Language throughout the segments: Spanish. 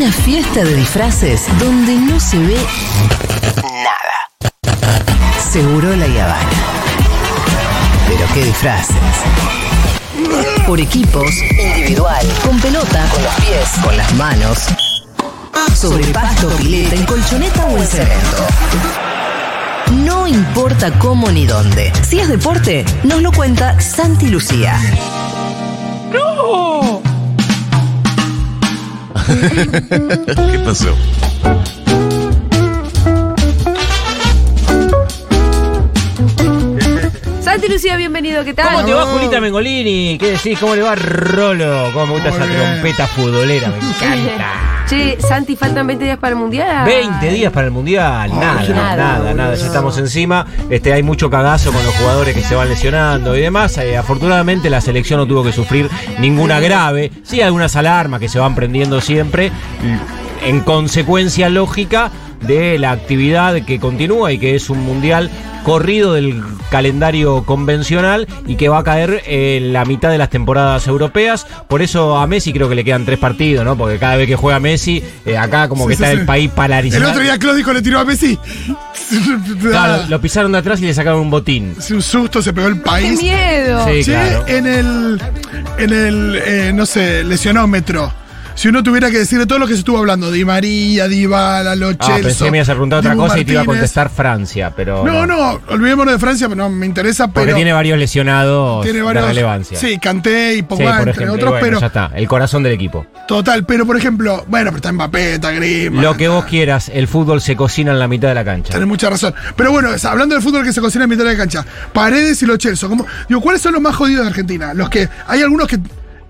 Una fiesta de disfraces donde no se ve nada. Seguro la Habana. Pero qué disfraces. Por equipos, individual, con pelota, con los pies, con las manos, sobre pasto, pileta, en colchoneta o en cemento. No importa cómo ni dónde. Si es deporte, nos lo cuenta Santi Lucía. ¿Qué pasó? Santi Lucía, bienvenido, ¿qué tal? ¿Cómo te va, Julita Mengolini? ¿Qué decís? ¿Cómo le va, Rolo? ¿Cómo me gusta esa trompeta futbolera? Me encanta. Che, Santi, faltan 20 días para el mundial. 20 días para el mundial, nada, nada, nada, nada, ya estamos encima. Este, hay mucho cagazo con los jugadores que se van lesionando y demás. Eh, afortunadamente la selección no tuvo que sufrir ninguna grave. Sí, algunas alarmas que se van prendiendo siempre. En consecuencia lógica de la actividad que continúa y que es un mundial corrido del calendario convencional y que va a caer en la mitad de las temporadas europeas. Por eso a Messi creo que le quedan tres partidos, ¿no? Porque cada vez que juega Messi, eh, acá como que Sí, está sí, el sí. país polarizado. El otro día Clódico le tiró a Messi. Claro, lo pisaron de atrás y le sacaron un botín. Hace un susto, se pegó el ¡Qué país. miedo! Sí, claro. en el, en el eh, no sé, lesionómetro. Si uno tuviera que decir de todo lo que se estuvo hablando, Di María, Dybala, Lo Ah, Celso, pensé que me ibas a preguntar otra Dibu cosa y te iba a Martínez. contestar Francia, pero. No, no, olvidémonos de Francia, pero no me interesa, Porque pero tiene varios lesionados tiene varios- de relevancia. Sí, Kanté y Sí, Pogba, por entre ejemplo. y otros, bueno, pero ya está. El corazón del equipo. total, pero por ejemplo, bueno, pero está Mbappé, está Griezmann. Lo que vos quieras, el fútbol se cocina en la mitad de la cancha. Tenés mucha razón. Pero bueno, es- hablando del fútbol que se cocina en mitad de la cancha, Paredes y los Chelsea. ¿cómo- digo, ¿cuáles son los más jodidos de Argentina? Los que. Hay algunos que.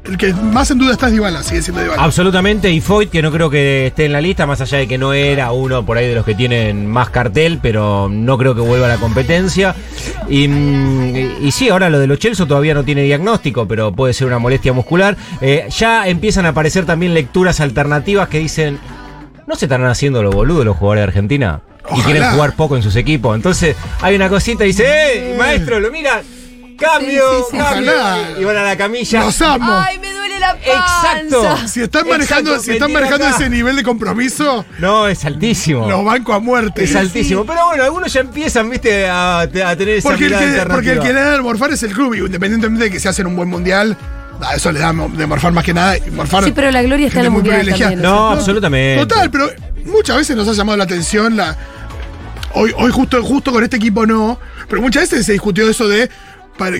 El que más en duda está es Dybala, sigue siendo Dybala. Absolutamente, y Foyt, que no creo que esté en la lista, más allá de que no era uno por ahí de los que tienen más cartel, pero no creo que vuelva a la competencia. Y, mm, y sí, ahora lo de los Chelsea todavía no tiene diagnóstico, pero puede ser una molestia muscular. Eh, ya empiezan a aparecer también lecturas alternativas que dicen, ¿no se estarán haciendo los boludos los jugadores de Argentina? Y quieren jugar poco en sus equipos. Entonces hay una cosita y dice, ¡eh, maestro, lo mira! ¡Cambio! Sí, sí, sí. ¡Cambio! Ojalá. Y van a la camilla. Los amo. ¡Ay, me duele la panza! Exacto. si están manejando, Exacto, si están manejando acá. ese nivel de compromiso, No, es altísimo. los banco a muerte. es altísimo. Pero bueno, algunos ya empiezan, viste, a, a tener esa Porque el, que, porque el que le da de morfar es el club, y independientemente de que se hacen un buen mundial, a eso le da de morfar más que nada. Y morfar Sí, pero la gloria está en el gente muy mundial privilegiada. también. No, absolutamente. Total, pero muchas veces nos ha llamado la atención la. Hoy, hoy justo, justo con este equipo no. Pero muchas veces se discutió eso de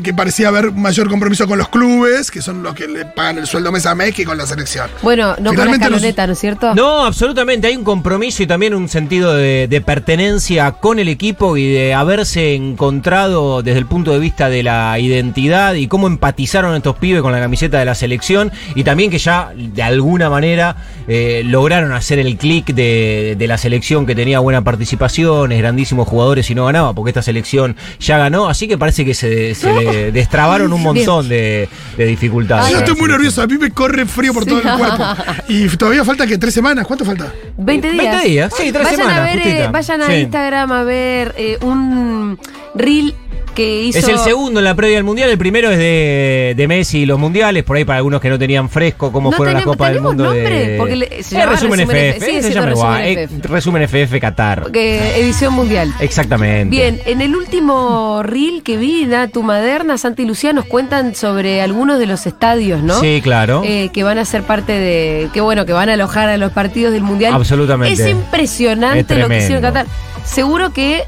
que parecía haber mayor compromiso con los clubes, que son los que le pagan el sueldo mes a mes, que con la selección. Bueno, no con la Finalmente los- ¿no es cierto? No, absolutamente. Hay un compromiso y también un sentido de, de pertenencia con el equipo y de haberse encontrado desde el punto de vista de la identidad y cómo empatizaron estos pibes con la camiseta de la selección y también que ya de alguna manera eh, lograron hacer el clic de, de la selección que tenía buena participación, grandísimos jugadores y no ganaba porque esta selección ya ganó. Así que parece que se, se le destrabaron un montón de, de dificultades. Yo estoy muy nervioso, a mí me corre frío por todo el cuerpo. Y todavía falta que tres semanas, ¿cuánto falta? 20 días. 20 días, sí, tres vayan semanas, A ver, eh, vayan a Sí. Instagram a ver eh, un reel que hizo. Es el segundo en la previa del mundial. El primero es de, de Messi y los mundiales. Por ahí para algunos que no tenían fresco cómo No fueron las Copas del ¿tenemos Mundo. nombre? de... Porque le- se Eh, resumen, Resumen FF. Se llama. Resumen Eh, FF. resumen FF Qatar. que- edición mundial. Exactamente. Bien, en el último reel que vi, Natu Maderna, Santi y Lucía nos cuentan sobre algunos de los estadios, ¿no? Sí, claro. Eh, que van a ser parte de. Que bueno, que van a alojar a los partidos del mundial. Absolutamente. Es impresionante Es lo que hicieron. Qatar. Seguro que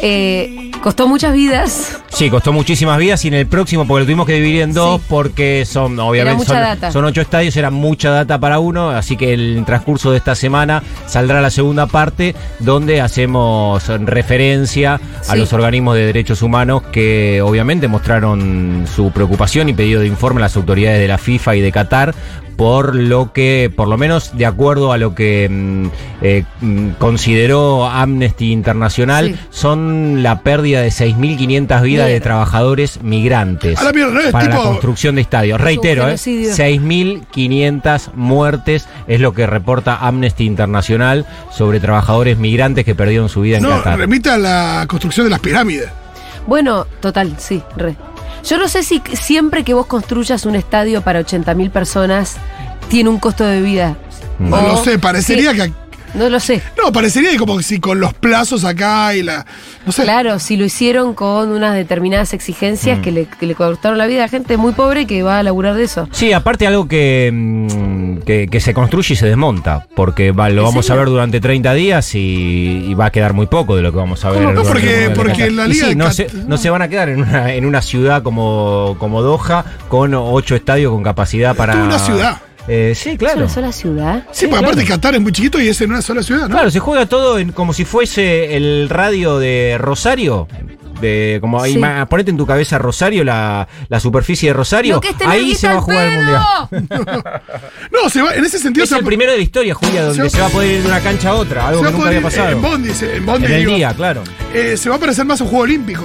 eh, costó muchas vidas. Sí, costó muchísimas vidas y en el próximo, porque lo tuvimos que dividir en dos, Sí. porque son, obviamente, son, ocho estadios, era mucha data para uno, así que en el transcurso de esta semana saldrá la segunda parte, donde hacemos referencia a los organismos de derechos humanos que obviamente mostraron su preocupación y pedido de informe a las autoridades de la FIFA y de Qatar por lo que, por lo menos de acuerdo a lo que mm, eh, mm, consideró Amnesty Internacional, Sí. son la pérdida de 6.500 vidas Bien. de trabajadores migrantes A la mierda, para la construcción de estadios. Reitero, eh, genocidio. 6.500 muertes es lo que reporta Amnesty Internacional sobre trabajadores migrantes que perdieron su vida en No, Qatar. remite a la construcción de las pirámides. Bueno, total, sí, re. Yo no sé si siempre que vos construyas un estadio para 80.000 personas tiene un costo de vida No O- lo sé, parecería sí, que. No lo sé. No, parecería que como que si con los plazos acá y la. No sé. Claro, si lo hicieron con unas determinadas exigencias Mm. que, le, que le costaron la vida a gente muy pobre que va a laburar de eso. Sí, aparte algo que, mm, que, que se construye y se desmonta, porque va- lo ¿En vamos a ver durante 30 días y, y va a quedar muy poco de lo que vamos a ver. No, durante porque- porque la Liga sí, no, se, no se van a quedar en una, en una ciudad como, como Doha con ocho estadios con capacidad para... una ciudad. Eh, sí, ¿Es claro. una sola ciudad? Sí, porque aparte Qatar es muy chiquito y es en una sola ciudad, ¿no? Claro, se juega todo en- como si fuese el radio de Rosario. De, como ahí, Sí. ponete en tu cabeza Rosario, la, la superficie de Rosario. Ahí se va a jugar el mundial. No, se va, en ese sentido Es se el va- primero de la historia, Julia, donde se va- se va a poder ir de una cancha a otra, algo que a nunca había pasado. En Bondi, en Bondi, En el digo, día, claro. eh, se va a parecer más a un juego olímpico.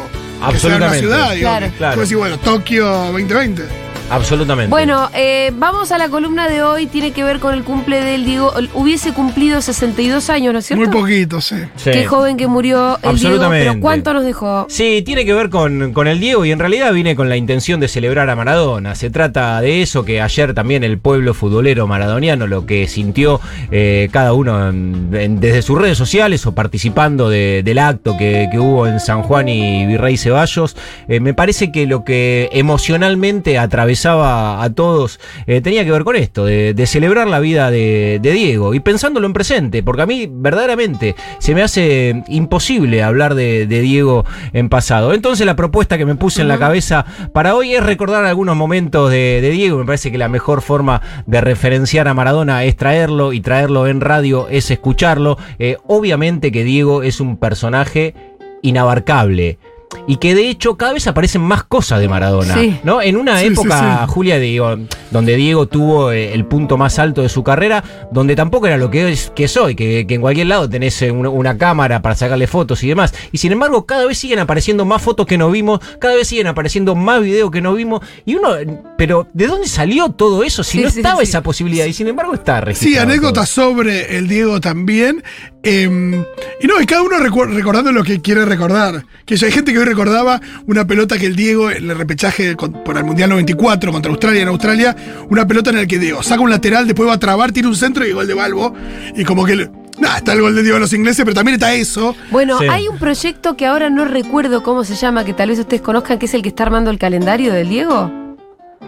Que sea en una Absolutamente. ciudad, digo. Claro. que- Claro. Decir, bueno, Tokio 2020. Absolutamente. Bueno, eh, vamos a la columna de hoy. Tiene que ver con el cumple del Diego. Hubiese cumplido 62 años, ¿no es cierto? Muy poquito, sí. Sí. Qué joven que murió el Diego. Absolutamente. Pero ¿cuánto nos dejó? Sí, tiene que ver con, con el Diego y en realidad vine con la intención de celebrar a Maradona. Se trata de eso que ayer también el pueblo futbolero maradoniano, lo que sintió eh, cada uno en- en- desde sus redes sociales o participando de- del acto que, que hubo en San Juan y Virrey Ceballos, eh, me parece que lo que emocionalmente a todos eh, tenía que ver con esto, de, de celebrar la vida de, de Diego y pensándolo en presente, porque a mí verdaderamente se me hace imposible hablar de, de Diego en pasado. Entonces la propuesta que me puse en la cabeza para hoy es recordar algunos momentos de, de Diego. Me parece que la mejor forma de referenciar a Maradona es traerlo y traerlo en radio es escucharlo. Eh, obviamente que Diego es un personaje inabarcable. Y que de hecho cada vez aparecen más cosas de Maradona. Sí. ¿no? En una Sí, época, sí. Julia, digo, donde Diego tuvo eh, el punto más alto de su carrera, donde tampoco era lo que es que soy, que, que en cualquier lado tenés eh, una, una cámara para sacarle fotos y demás. Y sin embargo, cada vez siguen apareciendo más fotos que no vimos, cada vez siguen apareciendo más videos que no vimos. Y uno, pero ¿de dónde salió todo eso? Si Sí, no sí, estaba sí. esa posibilidad, y sin embargo está Sí, anécdotas sobre el Diego también. eh, y no, y cada uno recordando lo que quiere recordar. Que ya hay gente que hoy recordaba una pelota que el Diego, en el repechaje con- por el Mundial 94 contra Australia en Australia, una pelota en la que Diego saca un lateral, después va a trabar, tira un centro y gol de Balbo. Y como que. Nada, está el gol de Diego a los ingleses, pero también está eso. Bueno, Sí. hay un proyecto que ahora no recuerdo cómo se llama, que tal vez ustedes conozcan, que es el que está armando el calendario del Diego.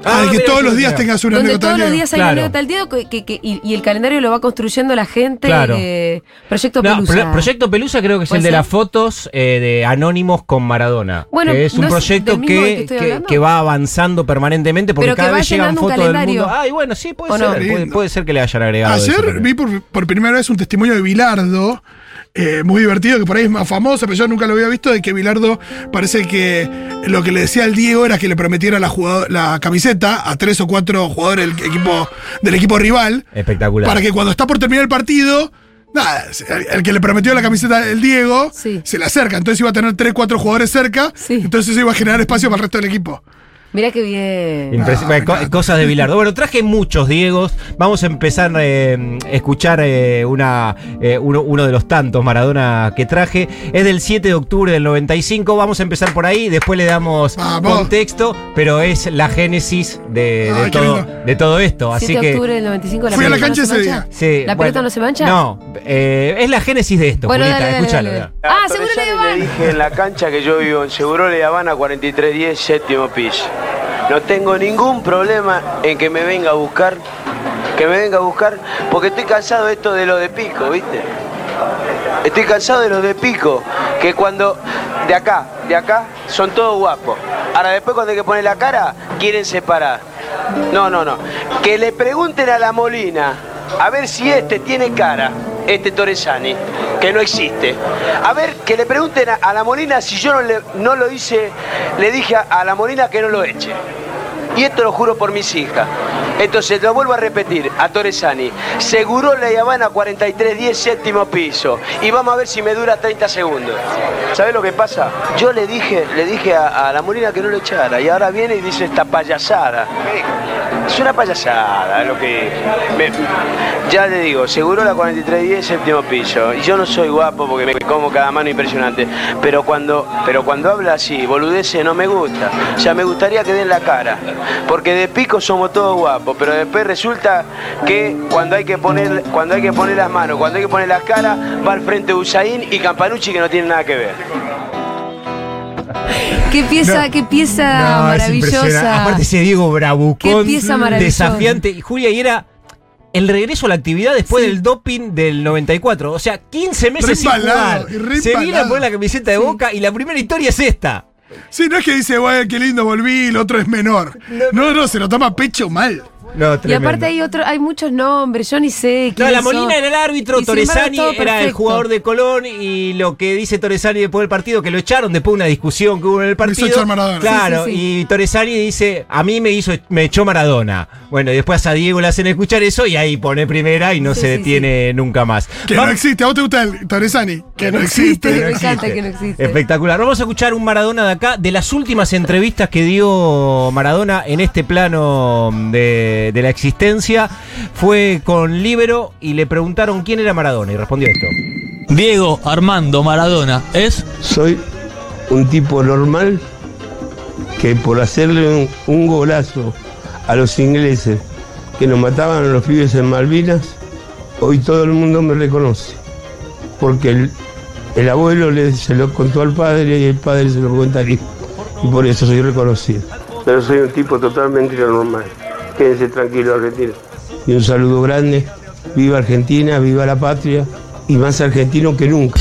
Ah, de que todos los días tengas una Donde anécdota. todos los días hay Claro. anécdota que- que- que- y, y el calendario lo va construyendo la gente. Claro. eh, Proyecto No, Pelusa. Pro- Proyecto Pelusa creo que es ¿Puede el de las fotos eh, de Anónimos con Maradona. Bueno, que es un ¿no es proyecto que que, va avanzando permanentemente porque Pero cada vez llegan fotos del mundo. Ay, bueno, sí, puede ¿O ser. no? Puede, puede ser que le hayan agregado. Ayer vi por, por primera vez un testimonio de Bilardo, eh, muy divertido, que por ahí es más famoso, pero yo nunca lo había visto, de que Bilardo parece que lo que le decía al Diego era que le prometiera la, camiseta a tres o cuatro jugadores del equipo, del equipo rival, Espectacular. para que cuando está por terminar el partido... Nada, el, que le prometió la camiseta el Diego Sí. se le acerca, entonces iba a tener tres, cuatro jugadores cerca, Sí. entonces eso iba a generar espacio para el resto del equipo. Mirá qué bien. Ah, co- claro. cosas de Bilardo. Bueno, traje muchos Diegos. Vamos a empezar eh, a escuchar eh, una, eh, uno, uno de los tantos Maradona que traje. Es del 7 de octubre del 95. Vamos a empezar por ahí. Después le damos Vamos. contexto. Pero es la génesis de, de Ay, todo, de todo esto. 7 Así de que. octubre del 95. Fui a la cancha no se ese mancha? día. Sí, ¿La bueno, pelota no se mancha? No, eh, es la génesis de esto. Bueno, Julieta, dale, dale, escúchalo. dale. Ah, seguro le dije en la cancha que yo vivo en Seguro Le Habana 4310, séptimo piso. No tengo ningún problema en que me venga a buscar, que me venga a buscar, porque estoy cansado de esto de lo de pico, ¿viste? Estoy cansado de los de pico, que cuando de acá, de acá, son todos guapos. Ahora después cuando hay que poner la cara, quieren separar. No, no, no. Que le pregunten a la Molina a ver si este tiene cara, este Torresani, que no existe. A ver, que le pregunten a, la Molina si yo no, le, lo hice, le dije a, a la Molina que no lo eche. Y esto lo juro por mis hijas. Entonces lo vuelvo a repetir a Torresani. Seguro la Habana 4310 séptimo piso. Y vamos a ver si me dura 30 segundos. ¿Sabes lo que pasa? Yo le dije, le dije a, la Molina que no lo echara. Y ahora viene y dice esta payasada. es una payasada lo que me- ya le digo, seguro la 4310 séptimo piso. Y yo no soy guapo porque me como cada mano impresionante. Pero cuando, pero cuando habla así, boludece, no me gusta. O sea, me gustaría que den la cara. Porque de pico somos todos guapos, pero después resulta que cuando hay que poner, cuando hay que poner las manos, cuando hay que poner las caras, va al frente Usain y Campanucci que no tienen nada que ver. Qué pieza, qué pieza No, maravillosa. Aparte ese Diego Bravucón, Qué pieza maravillosa. desafiante. Y Julia, y era el regreso a la actividad después del doping del 94. O sea, 15 meses Re sin embalado, jugar. Se viene a poner la camiseta de Boca y la primera historia es esta. Sí, no es que dice, güey, qué lindo volví, el otro es menor. No, no, se lo toma pecho mal. No, Y aparte hay otro, hay muchos nombres, yo ni sé No, la Molina son. era el árbitro, Y sin embargo, Torresani era el jugador de Colón y lo que dice Torresani después del partido, que lo echaron después de una discusión que hubo en el partido. echar Maradona. Claro, Sí, sí, sí. y Torresani dice, a mí me hizo, me echó Maradona. Bueno, y después a Diego le hacen escuchar eso y ahí pone primera y no Sí, se sí, detiene nunca más. Que no existe. ¿A vos te gusta el Torresani? Que no existe. Me encanta que no existe. Espectacular. Vamos a escuchar un Maradona de acá, de las últimas entrevistas que dio Maradona en este plano de, de la existencia. Fue con Libero y le preguntaron quién era Maradona y respondió esto. Diego Armando Maradona es Soy un tipo normal que por hacerle un, un golazo a los ingleses que nos mataban a los pibes en Malvinas, hoy todo el mundo me reconoce. Porque el, el abuelo le, se lo contó al padre y el padre se lo cuenta al hijo. Y por eso soy reconocido. Pero soy un tipo totalmente normal. Quédense tranquilos, Argentina. Y un saludo grande. Viva Argentina, viva la patria. Y más argentino que nunca.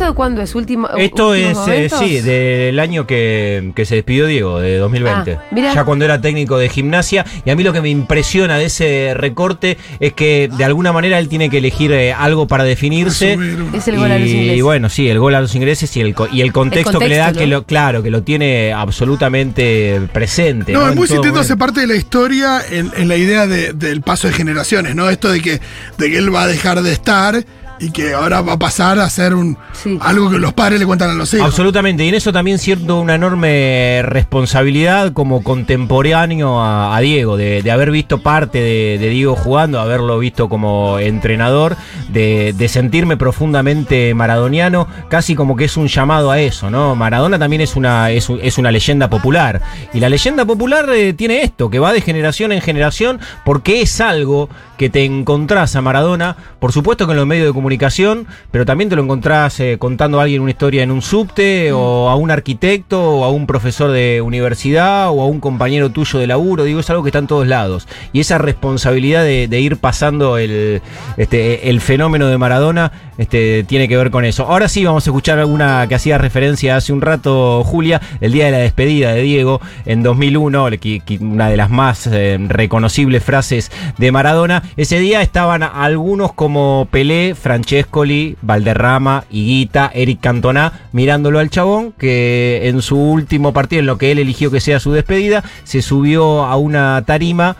¿Esto de cuándo es? Último, Esto es, eh, sí, del año que, que se despidió Diego, de 2020. Ah, mirá. ya cuando era técnico de gimnasia. Y a mí lo que me impresiona de ese recorte es que de alguna manera él tiene que elegir eh, algo para definirse. Es el gol a los y, ingleses. bueno, sí, el gol a los ingleses y el, y el contexto, que le da, que ¿no? lo, claro, que lo tiene absolutamente presente. No, ¿no? es muy sintiéndose momento. parte de la historia en, en la idea de- del paso de generaciones, ¿no? Esto de que, de que él va a dejar de estar y que ahora va a pasar a ser un Sí. algo que los padres le cuentan a los hijos. Absolutamente, y en eso también siento una enorme responsabilidad como contemporáneo a, a Diego, de, de haber visto parte de, de Diego jugando, haberlo visto como entrenador, de, de sentirme profundamente maradoniano, casi como que es un llamado a eso, ¿no? Maradona también es una, es, un- es una leyenda popular, y la leyenda popular eh, tiene esto, que va de generación en generación, porque es algo que te encontrás a Maradona, por supuesto que en los medios de comunicación, pero también te lo encontrás eh, contando a alguien una historia en un subte, o a un arquitecto, o a un profesor de universidad, o a un compañero tuyo de laburo, digo, es algo que está en todos lados. Y esa responsabilidad de, de ir pasando el, este, el fenómeno de Maradona este, tiene que ver con eso. Ahora sí vamos a escuchar alguna que hacía referencia hace un rato, Julia, el día de la despedida de Diego en 2001, le- que- que una de las más eh, reconocibles frases de Maradona. Ese día estaban algunos como Pelé, Francescoli, Valderrama, Higuita, Eric Cantona, mirándolo al chabón, que en su último partido, en lo que él eligió que sea su despedida, se subió a una tarima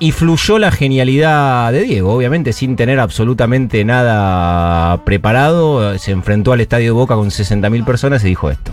y fluyó la genialidad de Diego, obviamente sin tener absolutamente nada preparado. Se enfrentó al Estadio Boca con 60.000 personas y dijo esto.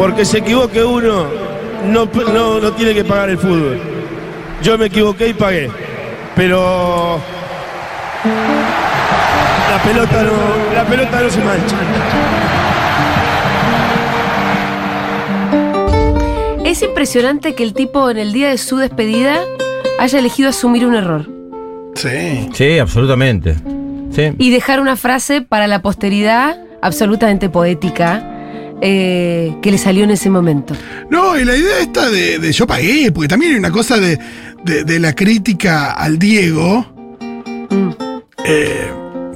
Porque se equivoque uno, no, no, no tiene que pagar el fútbol. Yo me equivoqué y pagué. Pero la pelota no, la pelota no se mancha. Es impresionante que el tipo en el día de su despedida haya elegido asumir un error Sí. Sí, absolutamente. Sí. y dejar una frase para la posteridad absolutamente poética eh, que le salió en ese momento. No, y la idea esta de, de yo pagué, porque también hay una cosa de, de- de la crítica al Diego. Mm. eh,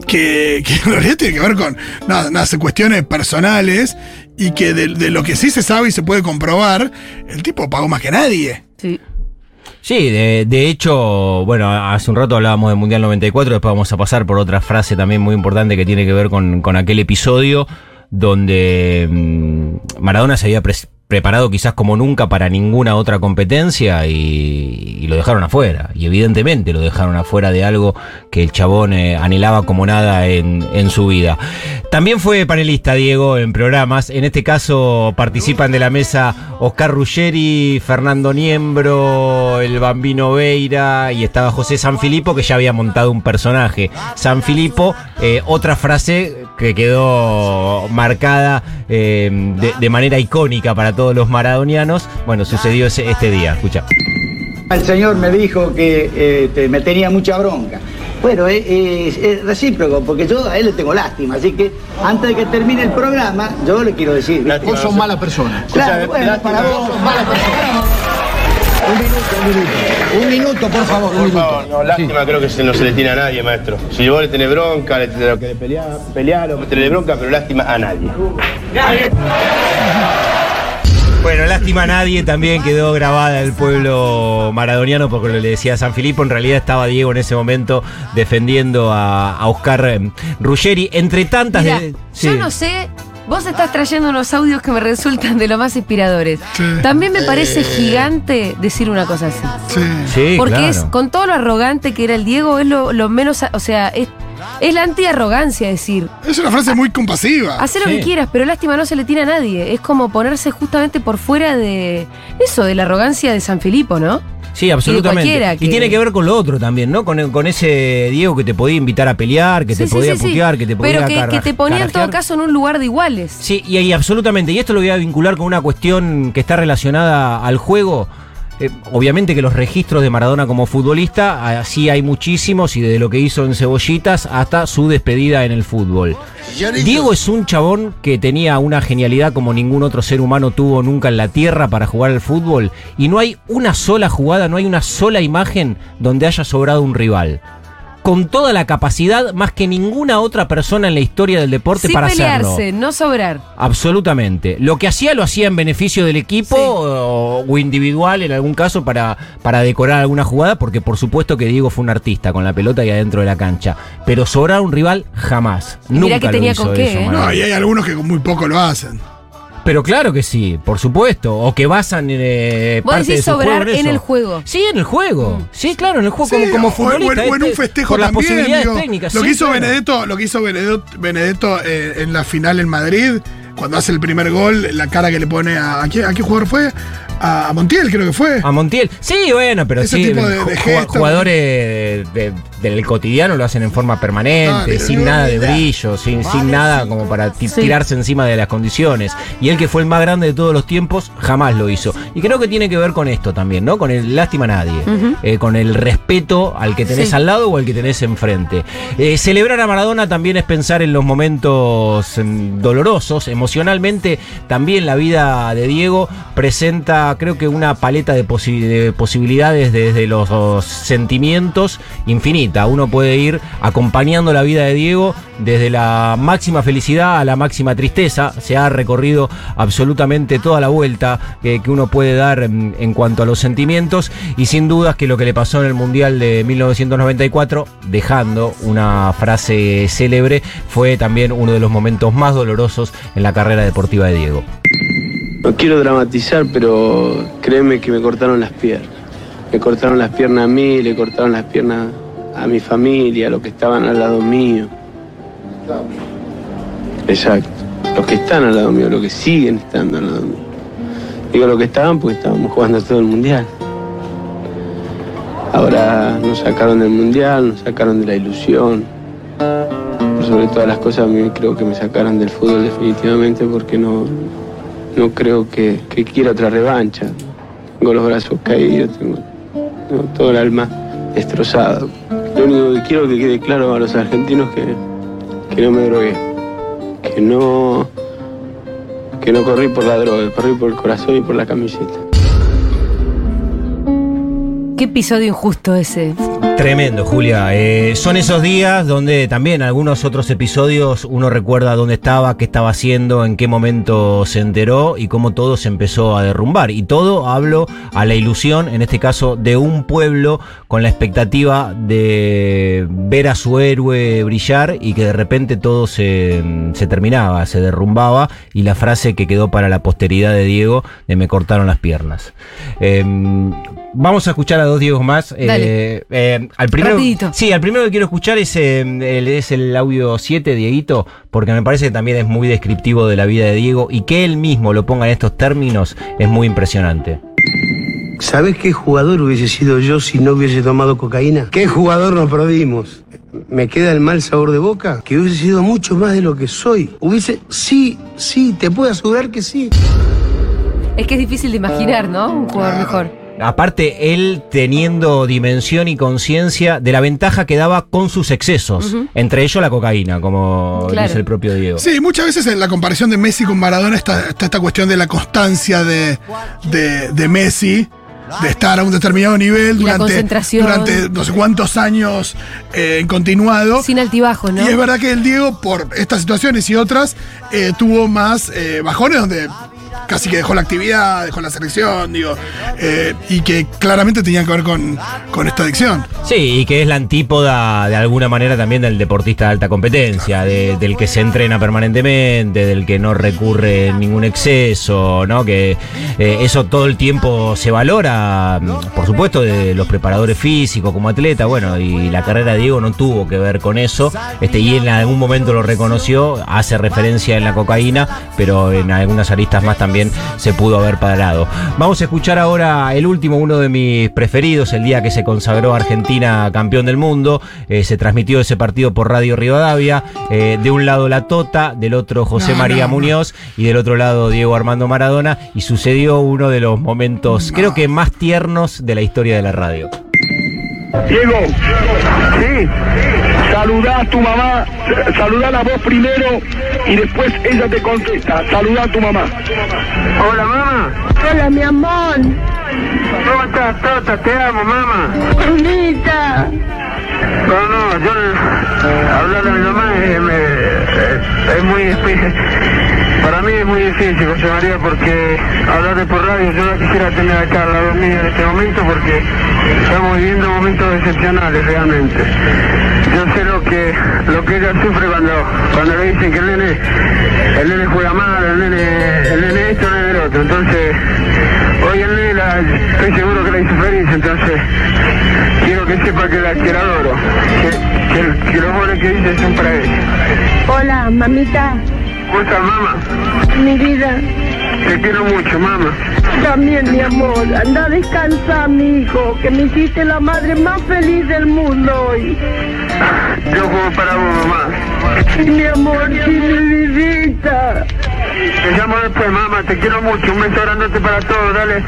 que, que en realidad tiene que ver con nada, nada, cuestiones personales y que de, de lo que sí se sabe y se puede comprobar, el tipo pagó más que nadie. Sí. Sí, de, de hecho, bueno, hace un rato hablábamos del Mundial 94, después vamos a pasar por otra frase también muy importante que tiene que ver con, con aquel episodio donde mm, Maradona se había preparado quizás como nunca para ninguna otra competencia y, y lo dejaron afuera. Y evidentemente lo dejaron afuera de algo que el chabón eh, anhelaba como nada en, en su vida. También fue panelista, Diego, en programas. En este caso participan de la mesa Oscar Ruggeri, Fernando Niembro, el Bambino Veira y estaba José Sanfilippo que ya había montado un personaje. Sanfilippo, eh, otra frase que quedó marcada eh, de, de manera icónica para todos los maradonianos. Bueno, sucedió ese- este día. Escucha. El señor me dijo que eh, te- me tenía mucha bronca. Bueno, es, es- es recíproco, porque yo a él le tengo lástima, así que antes de que termine el programa, yo le quiero decir. Vos sos mala persona. Claro, bueno, para vos sos mala persona. Un minuto, un minuto. Un minuto, por favor, un Por minuto. favor, no, lástima creo que no se le tiene a nadie, maestro. Si vos le tenés bronca, le tenés que pelear, pelear o tenerle bronca, pero lástima a nadie. Bueno, lástima a nadie también quedó grabada el pueblo maradoniano porque lo le decía a San Filipo. En realidad estaba Diego en ese momento defendiendo a, a Oscar eh, Ruggeri. Entre tantas Mira, de. yo no sé. Vos estás trayendo unos audios que me resultan de lo más inspiradores. También me parece gigante decir una cosa así. Sí, Porque claro. es, con todo lo arrogante que era el Diego, es lo, lo menos, o sea, es, es la anti-arrogancia decir, Es una frase muy compasiva. haz lo que quieras, pero lástima no se le tira a nadie. Es como ponerse justamente por fuera de eso, de la arrogancia de San Filipo, ¿no? Sí, absolutamente. Y, tiene que ver con lo otro también, ¿no? Con, con ese Diego que te podía invitar a pelear, que te Sí, podía sí, putear, que te podía Pero que, que te ponía en todo caso en un lugar de iguales. Sí, y, y absolutamente. Y esto lo voy a vincular con una cuestión que está relacionada al juego. Eh, obviamente que los registros de Maradona como futbolista, así hay muchísimos, y desde lo que hizo en Cebollitas hasta su despedida en el fútbol. Diego es un chabón que tenía una genialidad como ningún otro ser humano tuvo nunca en la tierra para jugar al fútbol, y no hay una sola jugada, no hay una sola imagen donde haya sobrado un rival. Con toda la capacidad, más que ninguna otra persona en la historia del deporte Sin para pelearse, hacerlo. no sobrar. Absolutamente. Lo que hacía lo hacía en beneficio del equipo o, o individual en algún caso para, para decorar alguna jugada, porque por supuesto que Diego fue un artista con la pelota y adentro de la cancha. Pero sobrar un rival jamás. Y mirá Nunca que lo tenía hizo con qué, eso, ¿eh? No, y hay algunos que con muy poco lo hacen. Pero claro que sí, por supuesto. O que basan eh, Vos parte de decís su sobrar juego en eso. el juego. Sí, en el juego. Sí, claro, en el juego Sí, como, como o- futbolista. o, en, o en un este, festejo por las también. posibilidades digo, técnicas. Lo sí, que hizo claro. Benedetto, lo que hizo Benedetto, Benedetto, eh, en la final en Madrid, cuando hace el primer gol, la cara que le pone a. ¿A qué, a qué jugador fue? A, a Montiel, creo que fue. A Montiel. Sí, bueno, pero Ese sí. tipo de- jugadores de- del cotidiano lo hacen en forma permanente, sin nada de brillo, sin, sin nada como para tirarse encima de las condiciones. Y él que fue el más grande de todos los tiempos, jamás lo hizo. Y creo que tiene que ver con esto también, ¿no? Con el lástima a nadie. Eh, con el respeto al que tenés Sí. al lado o al que tenés enfrente. Eh, celebrar a Maradona también es pensar en los momentos mm, dolorosos. Emocionalmente, también la vida de Diego presenta, creo que, una paleta de, posi- de posibilidades desde los, los sentimientos Uno puede ir acompañando la vida de Diego desde la máxima felicidad a la máxima tristeza. Se ha recorrido absolutamente toda la vuelta que uno puede dar mm, en cuanto a los sentimientos y sin dudas que lo que le pasó en el Mundial de 1994, dejando una frase célebre, fue también uno de los momentos más dolorosos en la carrera deportiva de Diego. No quiero dramatizar, pero créeme que me cortaron las piernas. Me cortaron las piernas a mí, le cortaron las piernas a mi familia, a los que estaban al lado mío. Exacto. Los que están al lado mío, los que siguen estando al lado mío. Digo los que estaban porque estábamos jugando todo el mundial. Ahora nos sacaron del mundial, nos sacaron de la ilusión. Sobre todas las cosas, a mí creo que me sacaron del fútbol definitivamente porque no, no creo que, quiera otra revancha. Tengo los brazos caídos, tengo todo el alma destrozado. Lo único que quiero que quede claro a los argentinos que, que no me drogué, que no, que no corrí por la droga, corrí por el corazón y por la camiseta. Qué episodio injusto ese. Tremendo, Julia. Eh, son esos días donde también algunos otros episodios uno recuerda dónde estaba, qué estaba haciendo, en qué momento se enteró y cómo todo se empezó a derrumbar. Y todo hablo a la ilusión, en este caso, de un pueblo con la expectativa de ver a su héroe brillar y que de repente todo se, se terminaba, se derrumbaba y la frase que quedó para la posteridad de Diego de me cortaron las piernas. Eh, vamos a escuchar a dos Diegos más. Eh, Dale. Eh, al primero, Rapidito. Sí, al primero que quiero escuchar es, eh, el, es el audio 7, Dieguito, porque me parece que también es muy descriptivo de la vida de Diego y que él mismo lo ponga en estos términos es muy impresionante. ¿Sabes qué jugador hubiese sido yo si no hubiese tomado cocaína? ¿Qué jugador nos perdimos? ¿Me queda el mal sabor de boca? Que hubiese sido mucho más de lo que soy. Hubiese, sí, sí, te puedo asegurar que sí. Es que es difícil de imaginar, ¿no? Un jugador mejor. Aparte, él teniendo dimensión y conciencia de la ventaja que daba con sus excesos, entre ellos la cocaína, como Claro. dice el propio Diego. Sí, muchas veces en la comparación de Messi con Maradona está, está esta cuestión de la constancia de, de, de Messi, de estar a un determinado nivel durante, durante no sé cuántos años eh, en continuado. Sin altibajos, ¿no? Y es verdad que el Diego, por estas situaciones y otras, eh, tuvo más eh, bajones donde casi que dejó la actividad, dejó la selección, digo, eh, y que claramente tenía que ver con, con esta adicción. Sí, y que es la antípoda de alguna manera también del deportista de alta competencia, de- del que se entrena permanentemente, del que no recurre en ningún exceso, ¿no? Que eh, eso todo el tiempo se valora, por supuesto, de los preparadores físicos como atleta, bueno, y la carrera de Diego no tuvo que ver con eso, este, y en algún momento lo reconoció, hace referencia en la cocaína, pero en algunas aristas más también se pudo haber parado. Vamos a escuchar ahora el último, uno de mis preferidos, el día que se consagró Argentina campeón del mundo. Eh, se transmitió ese partido por Radio Rivadavia. Eh, de un lado la Tota, del otro José No, María no, no. Muñoz y del otro lado Diego Armando Maradona. Y sucedió uno de los momentos, creo que más tiernos de la historia de la radio. Diego, sí, saludá a tu mamá, saludá a vos primero y después ella te contesta. Saludá a tu mamá. Hola, mamá. Hola, mi amor. ¿Cómo estás, Tota? Te amo, mamá. Bonita. No, no, yo eh, hablar a mi mamá es, me- es- es muy difícil. Para mí es muy difícil, José María, porque hablar de por radio, yo la quisiera tener acá al lado mío en este momento porque estamos viviendo momentos excepcionales realmente. Yo sé lo que lo que ella sufre cuando cuando le dicen que el nene el nene juega mal, el nene el nene esto, el nene otro. Entonces, hoy el nene la- estoy seguro que la hizo feliz, entonces quiero que sepa que la, que adoro, que, que, que los goles que dice son para ella. Hola, mamita. ¿Cómo estás, mamá? Mi vida. Te quiero mucho, mamá. También, mi amor. Anda a descansar, mi hijo, que me hiciste la madre más feliz del mundo hoy. Yo juego para vos, mamá. Sí, mi amor, sí, mi vidita. Te llamo después, mamá. Te quiero mucho. Un beso grandote para todos. Dale,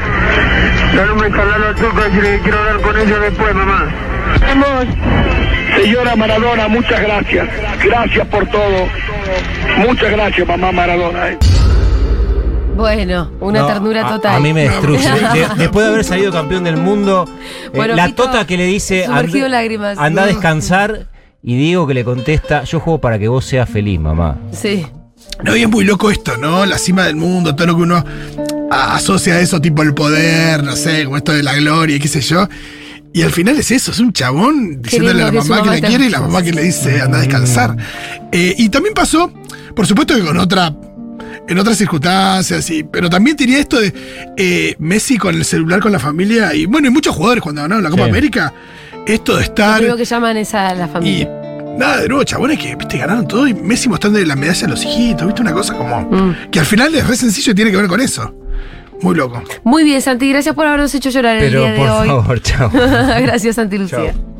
dale un beso Lalo Turco. Decirle que quiero hablar con ellos después, mamá. Vamos. Señora Maradona, muchas gracias. Gracias por todo. Muchas gracias, mamá Maradona. Bueno, una No, ternura total. A, mí me destruye. De- de- después de haber salido campeón del mundo, eh, la Fito, Tota que le dice, "Anda- en lágrimas". anda a descansar. Y Diego que le contesta, yo juego para que vos seas feliz, mamá. Sí. No, y es muy loco esto, ¿no? La cima del mundo, todo lo que uno asocia a eso, tipo el poder, no sé, como esto de la gloria y qué sé yo. Y al final es eso, es un chabón diciéndole a la mamá que esté quiere y la mamá que le dice anda a descansar. Eh, y también pasó, por supuesto que con otra, en otras circunstancias, y, pero también tenía esto de eh, Messi con el celular con la familia, y bueno, y muchos jugadores cuando ganaron la Copa Sí. América, esto de Lo estar... primero que llaman es a la Y familia. nada, de nuevo, chabones que viste, ganaron todo y Messi mostrando la medalla a los hijitos, viste, una cosa como. Mm. Que al final es re sencillo y tiene que ver con eso. Muy loco. Muy bien, Santi, gracias por habernos hecho llorar el Pero día de por hoy. favor, chao. gracias, Santi Lucía. Chao.